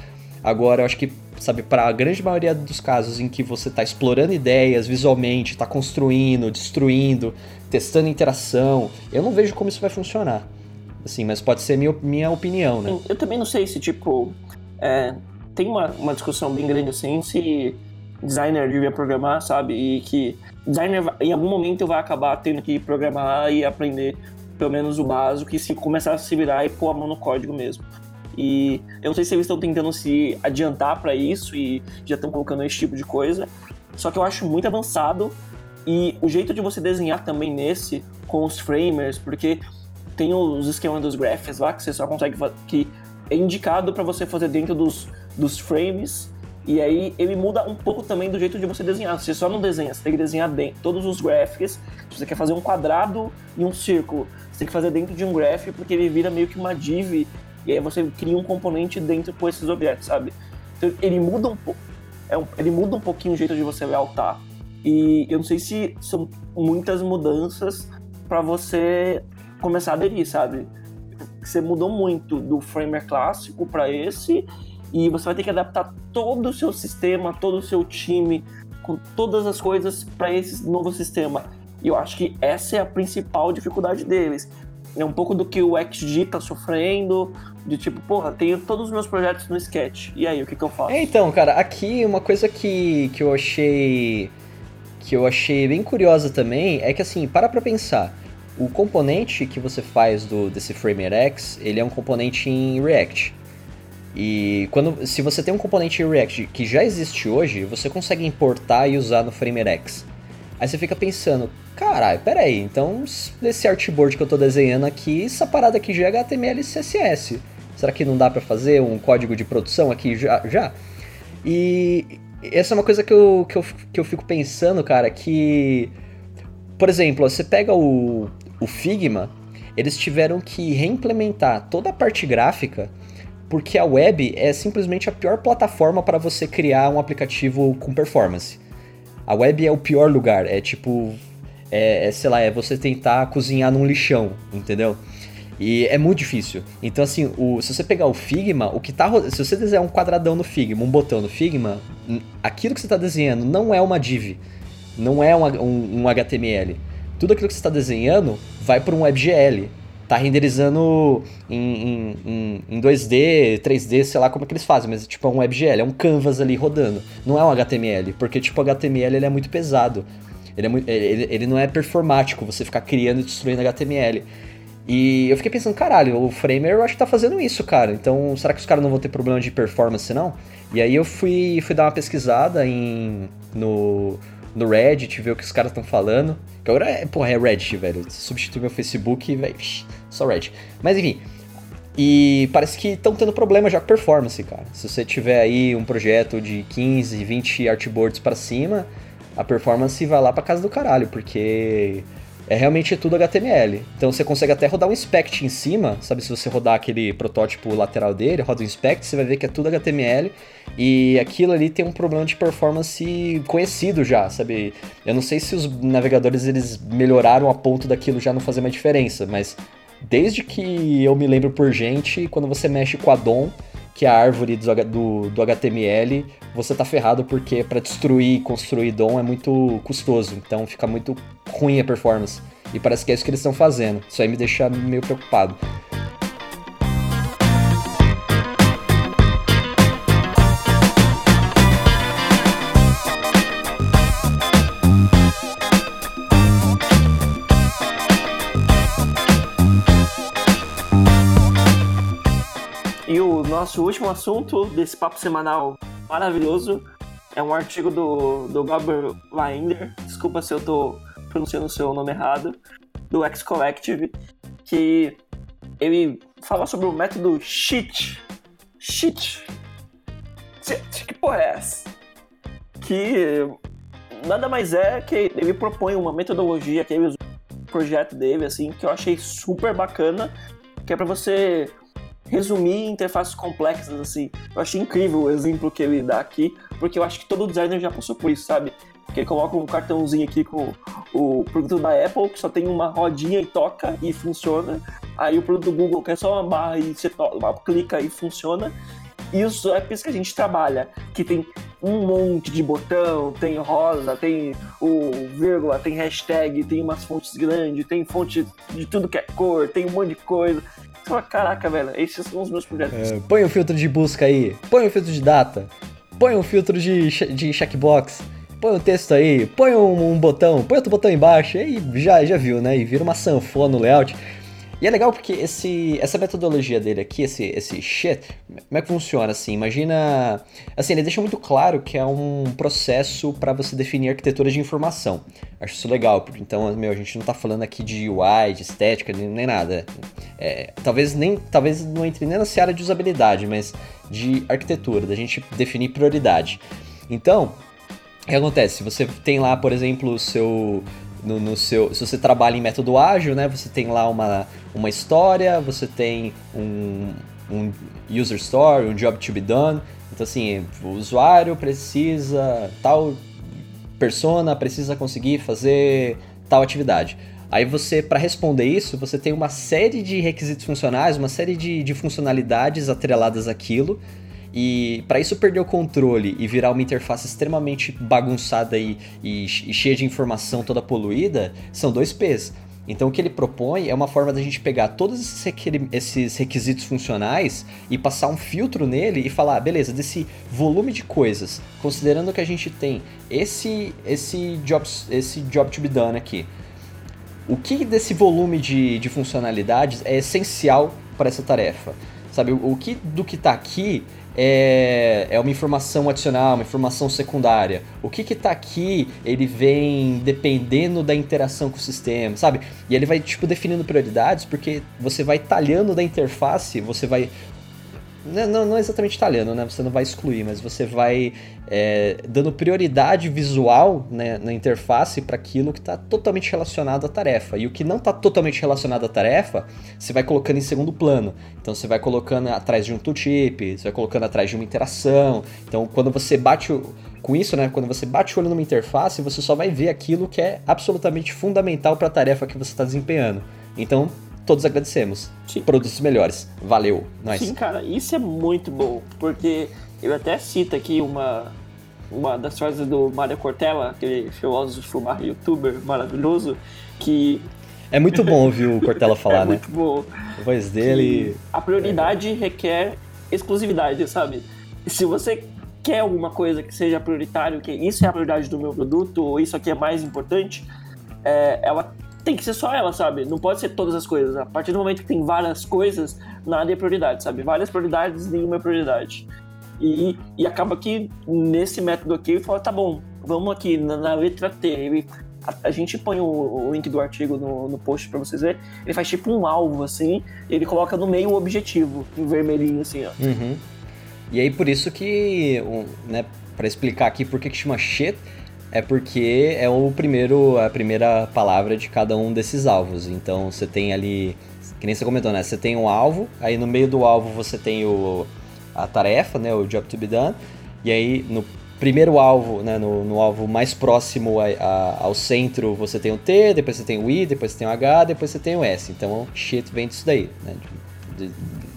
Agora, eu acho que, sabe, para a grande maioria dos casos em que você está explorando ideias visualmente, está construindo, destruindo, testando interação, eu não vejo como isso vai funcionar. Assim, mas pode ser minha, minha opinião, né? Eu também não sei se, tipo, é, tem uma, uma discussão bem grande assim, se designer devia programar, sabe? E que designer em algum momento vai acabar tendo que programar e aprender pelo menos o básico e se começar a se virar e pôr a mão no código mesmo. E eu não sei se eles estão tentando se adiantar para isso e já estão colocando esse tipo de coisa. Só que eu acho muito avançado e o jeito de você desenhar também nesse com os framers, porque tem os esquemas dos graphs lá que você só consegue que é indicado para você fazer dentro dos, dos frames. E aí ele muda um pouco também do jeito de você desenhar. Você só não desenha, você tem que desenhar dentro todos os graphics. Se você quer fazer um quadrado e um círculo, você tem que fazer dentro de um graph porque ele vira meio que uma div e aí você cria um componente dentro com esses objetos, sabe? Então ele muda um pouco. É um, ele muda um pouquinho o jeito de você layoutar. E eu não sei se são muitas mudanças para você começar a aderir, sabe? Você mudou muito do framer clássico para esse e você vai ter que adaptar todo o seu sistema, todo o seu time, com todas as coisas para esse novo sistema. E eu acho que essa é a principal dificuldade deles. É um pouco do que o XG tá sofrendo, de tipo, porra, tenho todos os meus projetos no Sketch. E aí, o que, que eu faço? É, então, cara, aqui uma coisa que, que eu achei. Que eu achei bem curiosa também é que assim, para pra pensar. O componente que você faz do desse Framer X, ele é um componente em React. E quando, se você tem um componente em React que já existe hoje, você consegue importar e usar no Framer X. Aí você fica pensando, caralho, peraí, então nesse artboard que eu tô desenhando aqui, essa parada aqui já é HTML e CSS. Será que não dá para fazer um código de produção aqui já? já? E essa é uma coisa que eu, que, eu, que eu fico pensando, cara, que... Por exemplo, você pega o, o Figma, eles tiveram que reimplementar toda a parte gráfica porque a web é simplesmente a pior plataforma para você criar um aplicativo com performance. A web é o pior lugar, é tipo, é, é, sei lá, é você tentar cozinhar num lixão, entendeu? E é muito difícil. Então, assim, o, se você pegar o Figma, o que tá. Se você desenhar um quadradão no Figma, um botão no Figma, aquilo que você está desenhando não é uma div, não é um, um, um HTML. Tudo aquilo que você está desenhando vai para um WebGL. Tá renderizando em, em, em, 2D, 3D, sei lá como é que eles fazem, mas tipo é um WebGL, é um canvas ali rodando. Não é um HTML, porque tipo HTML ele é muito pesado. Ele, é ele, ele não é performático, você ficar criando e destruindo HTML. E eu fiquei pensando, caralho, o Framer eu acho que tá fazendo isso, cara. Então, será que os caras não vão ter problema de performance, não? E aí eu fui, fui dar uma pesquisada em, no, no Reddit, ver o que os caras estão falando. Que agora é, porra, é Reddit, velho. Substitui meu Facebook, velho. Só Reddit. Mas enfim. E parece que estão tendo problema já com performance, cara. Se você tiver aí um projeto de 15, 20 artboards para cima, a performance vai lá pra casa do caralho, porque é realmente tudo HTML. Então você consegue até rodar um inspect em cima, sabe? Se você rodar aquele protótipo lateral dele, roda o inspect, você vai ver que é tudo HTML e aquilo ali tem um problema de performance conhecido já, sabe? Eu não sei se os navegadores eles melhoraram a ponto daquilo já não fazer mais diferença, mas desde que eu me lembro por gente, quando você mexe com a DOM, que a árvore do, do, do HTML, você tá ferrado porque para destruir e construir DOM é muito custoso, então fica muito ruim a performance. E parece que é isso que eles estão fazendo. Isso aí me deixa meio preocupado. Nosso último assunto desse papo semanal maravilhoso é um artigo do, do Gabriel Weinder, desculpa se eu tô pronunciando o seu nome errado, do X Collective, que ele fala sobre o método cheat. Cheat. Que porra é essa? Que nada mais é que ele propõe uma metodologia que ele no projeto dele, assim, que eu achei super bacana, que é para você resumir interfaces complexas, assim. Eu achei incrível o exemplo que ele dá aqui, porque eu acho que todo designer já passou por isso, sabe? Porque ele coloca um cartãozinho aqui com o produto da Apple, que só tem uma rodinha e toca e funciona. Aí o produto do Google, que é só uma barra e você toca, clica e funciona. E os apps que a gente trabalha, que tem um monte de botão, tem rosa, tem o vírgula, tem hashtag, tem umas fontes grandes, tem fonte de tudo que é cor, tem um monte de coisa fala, caraca, velho, esses são os meus projetos. É, põe um filtro de busca aí, põe um filtro de data, põe um filtro de, de checkbox, põe um texto aí, põe um, um botão, põe outro botão embaixo, aí já, já viu, né? E vira uma sanfona no layout. E é legal porque esse, essa metodologia dele aqui, esse, esse shit, como é que funciona assim? Imagina. Assim, ele deixa muito claro que é um processo para você definir arquitetura de informação. Acho isso legal, porque então, meu, a gente não tá falando aqui de UI, de estética, nem, nem nada. É, talvez, nem, talvez não entre nem na seara de usabilidade, mas de arquitetura, da gente definir prioridade. Então, o que acontece? Você tem lá, por exemplo, o seu no, no, seu. Se você trabalha em método ágil, né? Você tem lá uma, uma história, você tem um, um user story, um job to be done. Então assim, o usuário precisa tal persona precisa conseguir fazer tal atividade. Aí você, para responder isso, você tem uma série de requisitos funcionais, uma série de, de funcionalidades atreladas àquilo e para isso perder o controle e virar uma interface extremamente bagunçada e, e, e cheia de informação toda poluída, são dois P's. Então o que ele propõe é uma forma da gente pegar todos esses requisitos funcionais e passar um filtro nele e falar, beleza, desse volume de coisas, considerando que a gente tem esse esse job, esse job to be done aqui, o que desse volume de, de funcionalidades é essencial para essa tarefa? Sabe, o, o que do que está aqui é, é uma informação adicional, uma informação secundária. O que está aqui, ele vem dependendo da interação com o sistema, sabe? E ele vai, tipo, definindo prioridades, porque você vai talhando da interface, você vai não, não exatamente italiano, né? Você não vai excluir, mas você vai é, dando prioridade visual né, na interface para aquilo que está totalmente relacionado à tarefa. E o que não está totalmente relacionado à tarefa, você vai colocando em segundo plano. Então você vai colocando atrás de um tooltip, você vai colocando atrás de uma interação. Então quando você bate o, com isso, né? Quando você bate o olho numa interface, você só vai ver aquilo que é absolutamente fundamental para a tarefa que você está desempenhando. Então todos agradecemos. Sim. Produtos melhores. Valeu. Nós. Sim, cara, isso é muito bom, porque eu até cito aqui uma, uma das frases do Mário Cortella, aquele filósofo youtuber maravilhoso, que. É muito bom ouvir o Cortella [laughs] falar, é né? Muito bom. A voz dele. A prioridade é. requer exclusividade, sabe? Se você quer alguma coisa que seja prioritário, que isso é a prioridade do meu produto, ou isso aqui é mais importante, é, ela tem que ser só ela, sabe? Não pode ser todas as coisas. A partir do momento que tem várias coisas, nada é prioridade, sabe? Várias prioridades, nenhuma é prioridade. E, e acaba que nesse método aqui fala, tá bom, vamos aqui na, na letra T. A, a, gente põe o, o, link do artigo no, no post para vocês verem. Ele faz tipo um alvo, assim, ele coloca no meio o objetivo, em vermelhinho, assim, ó. Uhum. E aí por isso que, né, para explicar aqui por que, que chama shit, é porque é o primeiro, a primeira palavra de cada um desses alvos. Então você tem ali, que nem você comentou, né? Você tem um alvo, aí no meio do alvo você tem o, a tarefa, né? O job to be done. E aí no primeiro alvo, né, no, no alvo mais próximo a, a, ao centro, você tem o T, depois você tem o I, depois você tem o H, depois você tem o S. Então, shit vem disso daí, né, de,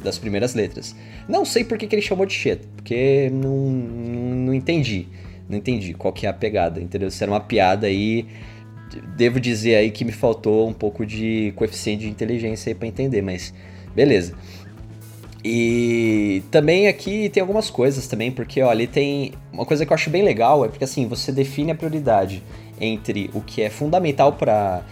das primeiras letras. Não sei por que, que ele chamou de shit, porque não, não, não, entendi. Não entendi qual que é a pegada, entendeu? Se era uma piada aí, devo dizer aí que me faltou um pouco de coeficiente de inteligência aí pra entender, mas beleza. E também aqui tem algumas coisas também, porque ó, ali tem uma coisa que eu acho bem legal, é porque assim, você define a prioridade entre o que é fundamental para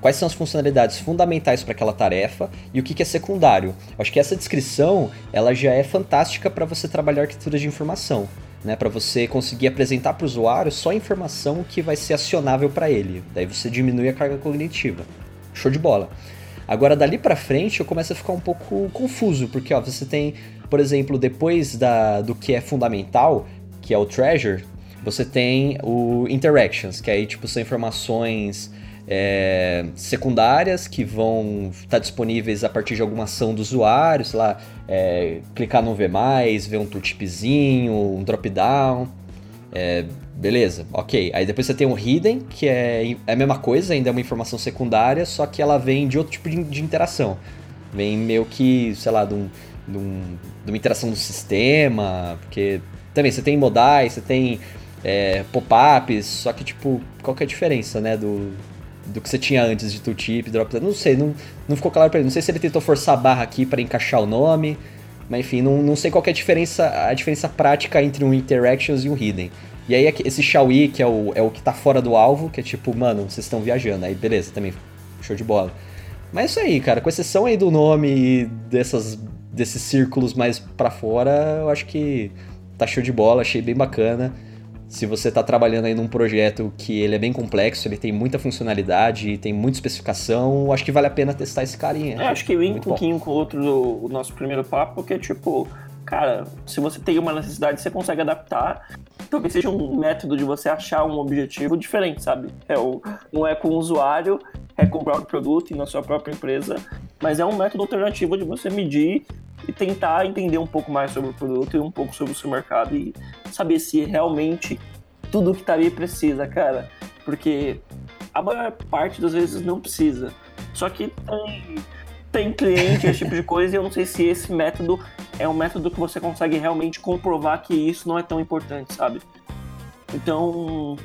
quais são as funcionalidades fundamentais para aquela tarefa e o que, que é secundário. Eu acho que essa descrição, ela já é fantástica para você trabalhar arquitetura de informação, né, para você conseguir apresentar para o usuário só a informação que vai ser acionável para ele. Daí você diminui a carga cognitiva. Show de bola. Agora, dali para frente, eu começo a ficar um pouco confuso, porque ó, você tem, por exemplo, depois da, do que é fundamental, que é o treasure, você tem o interactions, que aí tipo são informações é, secundárias que vão estar tá disponíveis a partir de alguma ação do usuário, sei lá, é, clicar no ver mais, ver um tooltipzinho, um drop-down. É, beleza, ok. Aí depois você tem o hidden, que é, é a mesma coisa, ainda é uma informação secundária, só que ela vem de outro tipo de, de interação. Vem meio que, sei lá, de, um, de, um, de, uma interação do sistema, porque também você tem modais, você tem é, pop-ups, só que tipo, qual que é a diferença, né, do, do que você tinha antes de tooltip, drop, não sei, não, não ficou claro pra ele. Não sei se ele tentou forçar a barra aqui para encaixar o nome, mas enfim, não, não sei qual é a diferença, a diferença prática entre um interactions e um hidden. E aí esse Xiaoyi, que é o, é o que tá fora do alvo, que é tipo, mano, vocês estão viajando. Aí beleza, também show de bola. Mas é isso aí, cara, com exceção aí do nome e dessas, desses círculos mais para fora, eu acho que tá show de bola, achei bem bacana. Se você está trabalhando aí num projeto que ele é bem complexo, ele tem muita funcionalidade, tem muita especificação, acho que vale a pena testar esse carinha. É, acho que vem um pouquinho com o outro do nosso primeiro papo, que é tipo, cara, se você tem uma necessidade, você consegue adaptar. Talvez seja um método de você achar um objetivo diferente, sabe? É o, não é com o usuário, é com o próprio produto e na sua própria empresa, mas é um método alternativo de você medir e tentar entender um pouco mais sobre o produto e um pouco sobre o seu mercado e saber se realmente tudo que tá ali precisa, cara. Porque a maior parte das vezes não precisa. Só que tem, tem cliente, esse tipo de coisa, e eu não sei se esse método é um método que você consegue realmente comprovar que isso não é tão importante, sabe? Então,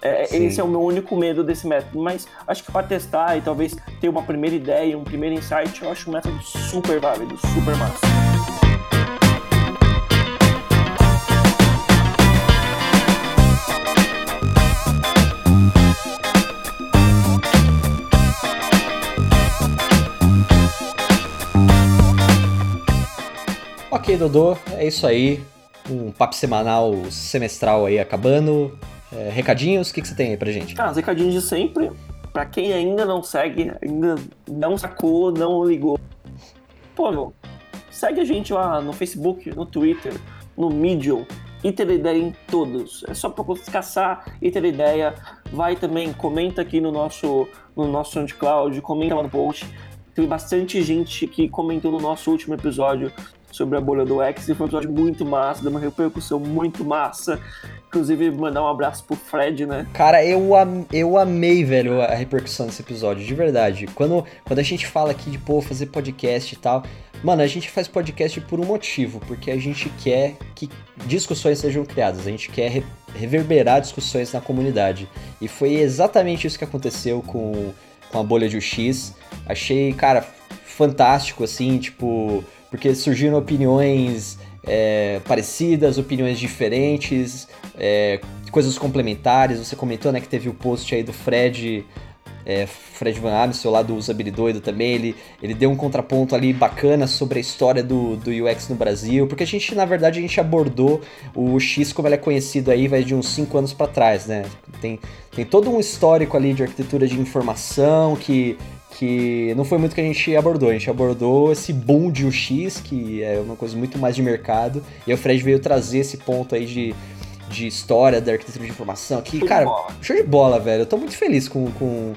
é, esse é o meu único medo desse método. Mas acho que para testar e talvez ter uma primeira ideia, um primeiro insight, eu acho um método super válido, super massa. Ok, Dodô, é isso aí. Um papo semanal, semestral aí acabando. É, recadinhos, o que, que você tem aí pra gente? Ah, os recadinhos de sempre. Pra quem ainda não segue, ainda não sacou, não ligou. Pô, meu, segue a gente lá no Facebook, no Twitter, no Medium, Iter Ideia em todos. É só pra caçar Iter Ideia. Vai também, comenta aqui no nosso, no nosso SoundCloud, comenta lá no post. Tem bastante gente que comentou no nosso último episódio sobre a bolha do X e foi um episódio muito massa, deu uma repercussão muito massa. Inclusive, mandar um abraço pro Fred, né? Cara, eu, am eu amei, velho, a repercussão desse episódio, de verdade. Quando, quando a gente fala aqui de, pô, fazer podcast e tal, mano, a gente faz podcast por um motivo, porque a gente quer que discussões sejam criadas, a gente quer re reverberar discussões na comunidade. E foi exatamente isso que aconteceu com, com a bolha de UX. Achei, cara, fantástico, assim, tipo, porque surgiram opiniões é, parecidas, opiniões diferentes, é, coisas complementares. Você comentou né, que teve o post aí do Fred, é, Fred Van Amstel lá do Usabilidoido também. Ele, ele deu um contraponto ali bacana sobre a história do, do UX no Brasil, porque a gente, na verdade, a gente abordou o X como ele é conhecido aí, vai de uns 5 anos para trás, né? Tem, tem todo um histórico ali de arquitetura de informação que que não foi muito que a gente abordou. A gente abordou esse boom de UX, que é uma coisa muito mais de mercado, e o Fred veio trazer esse ponto aí de, de história da arquitetura de informação aqui. Cara, show de bola, velho. Eu tô muito feliz com, com,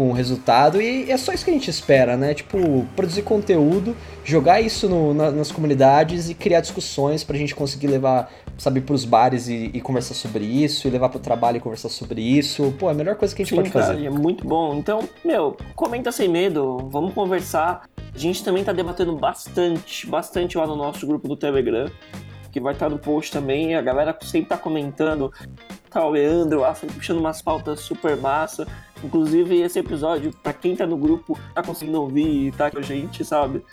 com o resultado e é só isso que a gente espera, né? Tipo, produzir conteúdo, jogar isso no, na, nas comunidades e criar discussões pra gente conseguir levar, sabe, pros bares e, e, conversar sobre isso, e levar pro trabalho e conversar sobre isso. Pô, é a melhor coisa que a gente Sim, pode cara, fazer. É muito bom. Então, meu, comenta sem medo, vamos conversar. A gente também tá debatendo bastante, bastante lá no nosso grupo do Telegram que vai estar no post também. A galera sempre tá comentando. Tá o Leandro lá puxando umas pautas super massa. Inclusive, esse episódio, para quem tá no grupo, tá conseguindo ouvir e tá com a gente, sabe?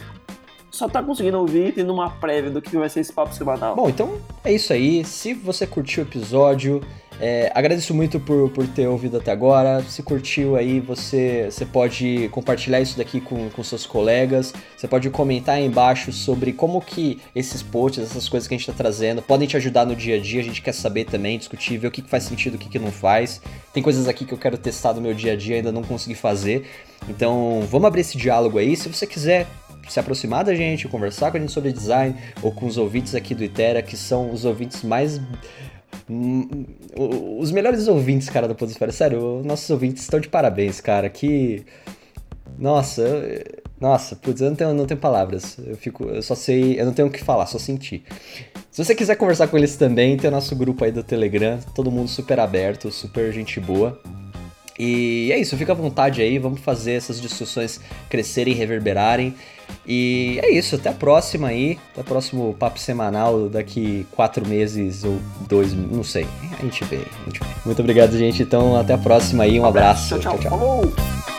Só tá conseguindo ouvir tendo uma prévia do que vai ser esse papo semanal. Bom, então é isso aí. Se você curtiu o episódio, é, agradeço muito por, por ter ouvido até agora. Se curtiu aí, você, você pode compartilhar isso daqui com, com seus colegas. Você pode comentar aí embaixo sobre como que esses posts, essas coisas que a gente está trazendo, podem te ajudar no dia a dia. A gente quer saber também, discutir, ver o que, que faz sentido, o que, que não faz. Tem coisas aqui que eu quero testar no meu dia a dia, ainda não consegui fazer. Então, vamos abrir esse diálogo aí. Se você quiser se aproximar da gente, conversar com a gente sobre design, ou com os ouvintes aqui do Itera, que são os ouvintes mais os melhores ouvintes, cara, do Podosfera. Sério, nossos ouvintes estão de parabéns, cara. Que. Nossa, eu... nossa, putz, eu não tenho, não tenho palavras. Eu fico. Eu só sei. Eu não tenho o que falar, só sentir. Se você quiser conversar com eles também, tem o nosso grupo aí do Telegram. Todo mundo super aberto, super gente boa. E é isso, fica à vontade aí, vamos fazer essas discussões crescerem reverberarem. E é isso, até a próxima aí, até o próximo papo semanal daqui quatro meses ou dois, não sei. A gente vê. A gente vê. Muito obrigado, gente. Então, até a próxima aí, um, um abraço. abraço. tchau. tchau. tchau.